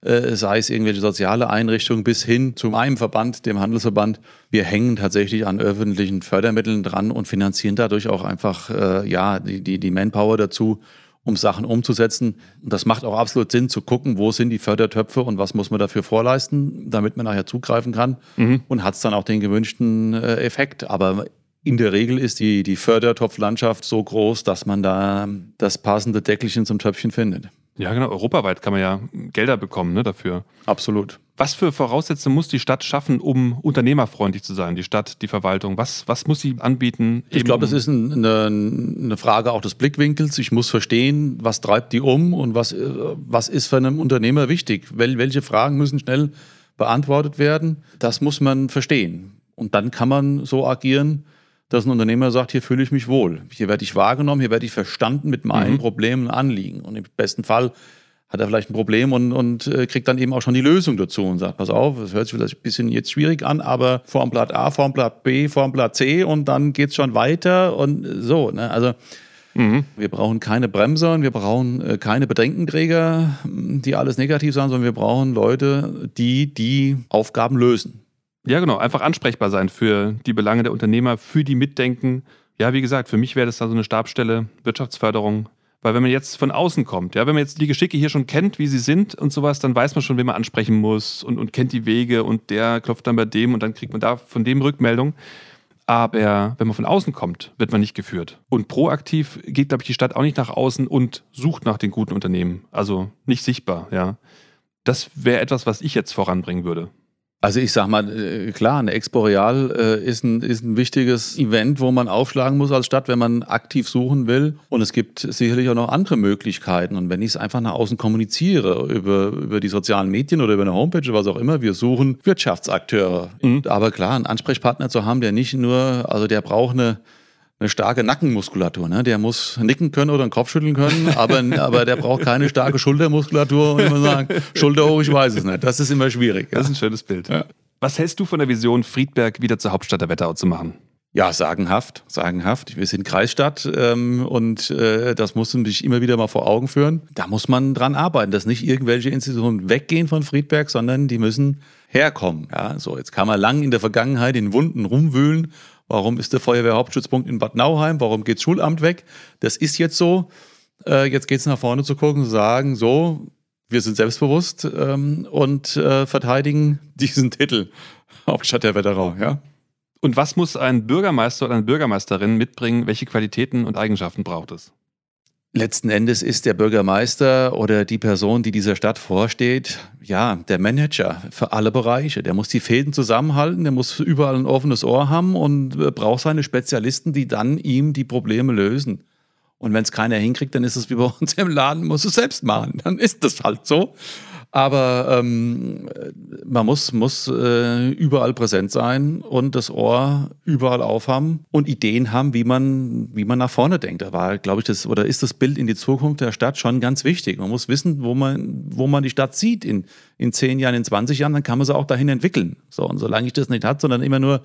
äh, sei es irgendwelche soziale Einrichtungen bis hin zu meinem Verband, dem Handelsverband. Wir hängen tatsächlich an öffentlichen Fördermitteln dran und finanzieren dadurch auch einfach äh, ja, die, die, die Manpower dazu, um Sachen umzusetzen. Und das macht auch absolut Sinn zu gucken, wo sind die Fördertöpfe und was muss man dafür vorleisten, damit man nachher zugreifen kann und hat es dann auch den gewünschten äh, Effekt. Aber in der Regel ist die, die Fördertopflandschaft so groß, dass man da das passende Deckelchen zum Töpfchen findet. Ja, genau. Europaweit kann man ja Gelder bekommen ne, dafür. Absolut. Was für Voraussetzungen muss die Stadt schaffen, um unternehmerfreundlich zu sein? Die Stadt, die Verwaltung. Was, was muss sie anbieten? Ich glaube, das ist ein, eine, eine Frage auch des Blickwinkels. Ich muss verstehen, was treibt die um und was, äh, was ist für einen Unternehmer wichtig. Wel, welche Fragen müssen schnell beantwortet werden? Das muss man verstehen. Und dann kann man so agieren, dass ein Unternehmer sagt, hier fühle ich mich wohl. Hier werde ich wahrgenommen, hier werde ich verstanden mit meinen Mhm. Problemen und Anliegen. Und im besten Fall hat er vielleicht ein Problem und, und äh, kriegt dann eben auch schon die Lösung dazu und sagt, pass auf, das hört sich vielleicht ein bisschen jetzt schwierig an, aber vorm Blatt A, vorm Blatt B, vorm Blatt C und dann geht es schon weiter und so. Ne? Also wir brauchen keine Bremser und wir brauchen äh, keine Bedenkenträger, die alles negativ sagen, sondern wir brauchen Leute, die die Aufgaben lösen. Ja, genau, einfach ansprechbar sein für die Belange der Unternehmer, für die Mitdenken. Ja, wie gesagt, für mich wäre das da so eine Stabstelle Wirtschaftsförderung. Weil wenn man jetzt von außen kommt, ja, wenn man jetzt die Geschicke hier schon kennt, wie sie sind und sowas, dann weiß man schon, wen man ansprechen muss und, und kennt die Wege und der klopft dann bei dem und dann kriegt man da von dem Rückmeldung. Aber wenn man von außen kommt, wird man nicht geführt. Und proaktiv geht, glaube ich, die Stadt auch nicht nach außen und sucht nach den guten Unternehmen. Also nicht sichtbar, ja. Das wäre etwas, was ich jetzt voranbringen würde. Also ich sag mal, äh, klar, eine Exporeal äh, ist, ein, ist ein wichtiges Event, wo man aufschlagen muss als Stadt, wenn man aktiv suchen will. Und es gibt sicherlich auch noch andere Möglichkeiten. Und wenn ich es einfach nach außen kommuniziere, über, über die sozialen Medien oder über eine Homepage oder was auch immer, wir suchen Wirtschaftsakteure. Mhm. Aber klar, einen Ansprechpartner zu haben, der nicht nur, also der braucht eine eine starke Nackenmuskulatur. Ne? Der muss nicken können oder den Kopf schütteln können, *laughs* aber, aber der braucht keine starke Schultermuskulatur und immer sagen, Schulter hoch, ich weiß es nicht. Das ist immer schwierig. Das ist ein schönes Bild. Ja. Was hältst du von der Vision, Friedberg wieder zur Hauptstadt der Wetterau zu machen? Ja, sagenhaft, sagenhaft. Wir sind Kreisstadt ähm, und äh, das muss man sich immer wieder mal vor Augen führen. Da muss man dran arbeiten, dass nicht irgendwelche Institutionen weggehen von Friedberg, sondern die müssen herkommen. Ja, so jetzt kann man lang in der Vergangenheit in Wunden rumwühlen Warum ist der Feuerwehrhauptstützpunkt in Bad Nauheim? Warum geht das Schulamt weg? Das ist jetzt so. Äh, jetzt geht es nach vorne zu gucken und sagen, so, wir sind selbstbewusst ähm, und äh, verteidigen *laughs* diesen Titel Hauptstadt der Wetterau. Ja? Und was muss ein Bürgermeister oder eine Bürgermeisterin mitbringen? Welche Qualitäten und Eigenschaften braucht es? Letzten Endes ist der Bürgermeister oder die Person, die dieser Stadt vorsteht, ja, der Manager für alle Bereiche. Der muss die Fäden zusammenhalten, der muss überall ein offenes Ohr haben und äh, braucht seine Spezialisten, die dann ihm die Probleme lösen. Und wenn es keiner hinkriegt, dann ist es wie bei *laughs* uns im Laden, muss es selbst machen. Dann ist das halt so. Aber ähm, man muss, muss äh, überall präsent sein und das Ohr überall aufhaben und Ideen haben, wie man, wie man nach vorne denkt. Da war, glaube ich, das oder ist das Bild in die Zukunft der Stadt schon ganz wichtig. Man muss wissen, wo man, wo man die Stadt sieht in, in 10 Jahren, in 20 Jahren, dann kann man sie auch dahin entwickeln. So, und solange ich das nicht habe, sondern immer nur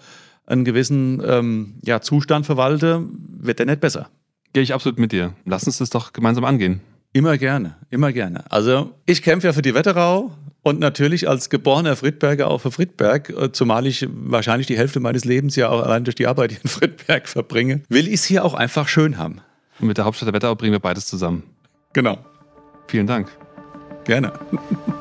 einen gewissen ähm, ja, Zustand verwalte, wird der nicht besser. Gehe ich absolut mit dir. Lass uns das doch gemeinsam angehen. Immer gerne, immer gerne. Also ich kämpfe ja für die Wetterau und natürlich als geborener Friedberger auch für Friedberg, äh, zumal ich wahrscheinlich die Hälfte meines Lebens ja auch allein durch die Arbeit in *laughs* Friedberg verbringe, will ich es hier auch einfach schön haben. Und mit der Hauptstadt der Wetterau bringen wir beides zusammen. Genau. Vielen Dank. Gerne. *laughs*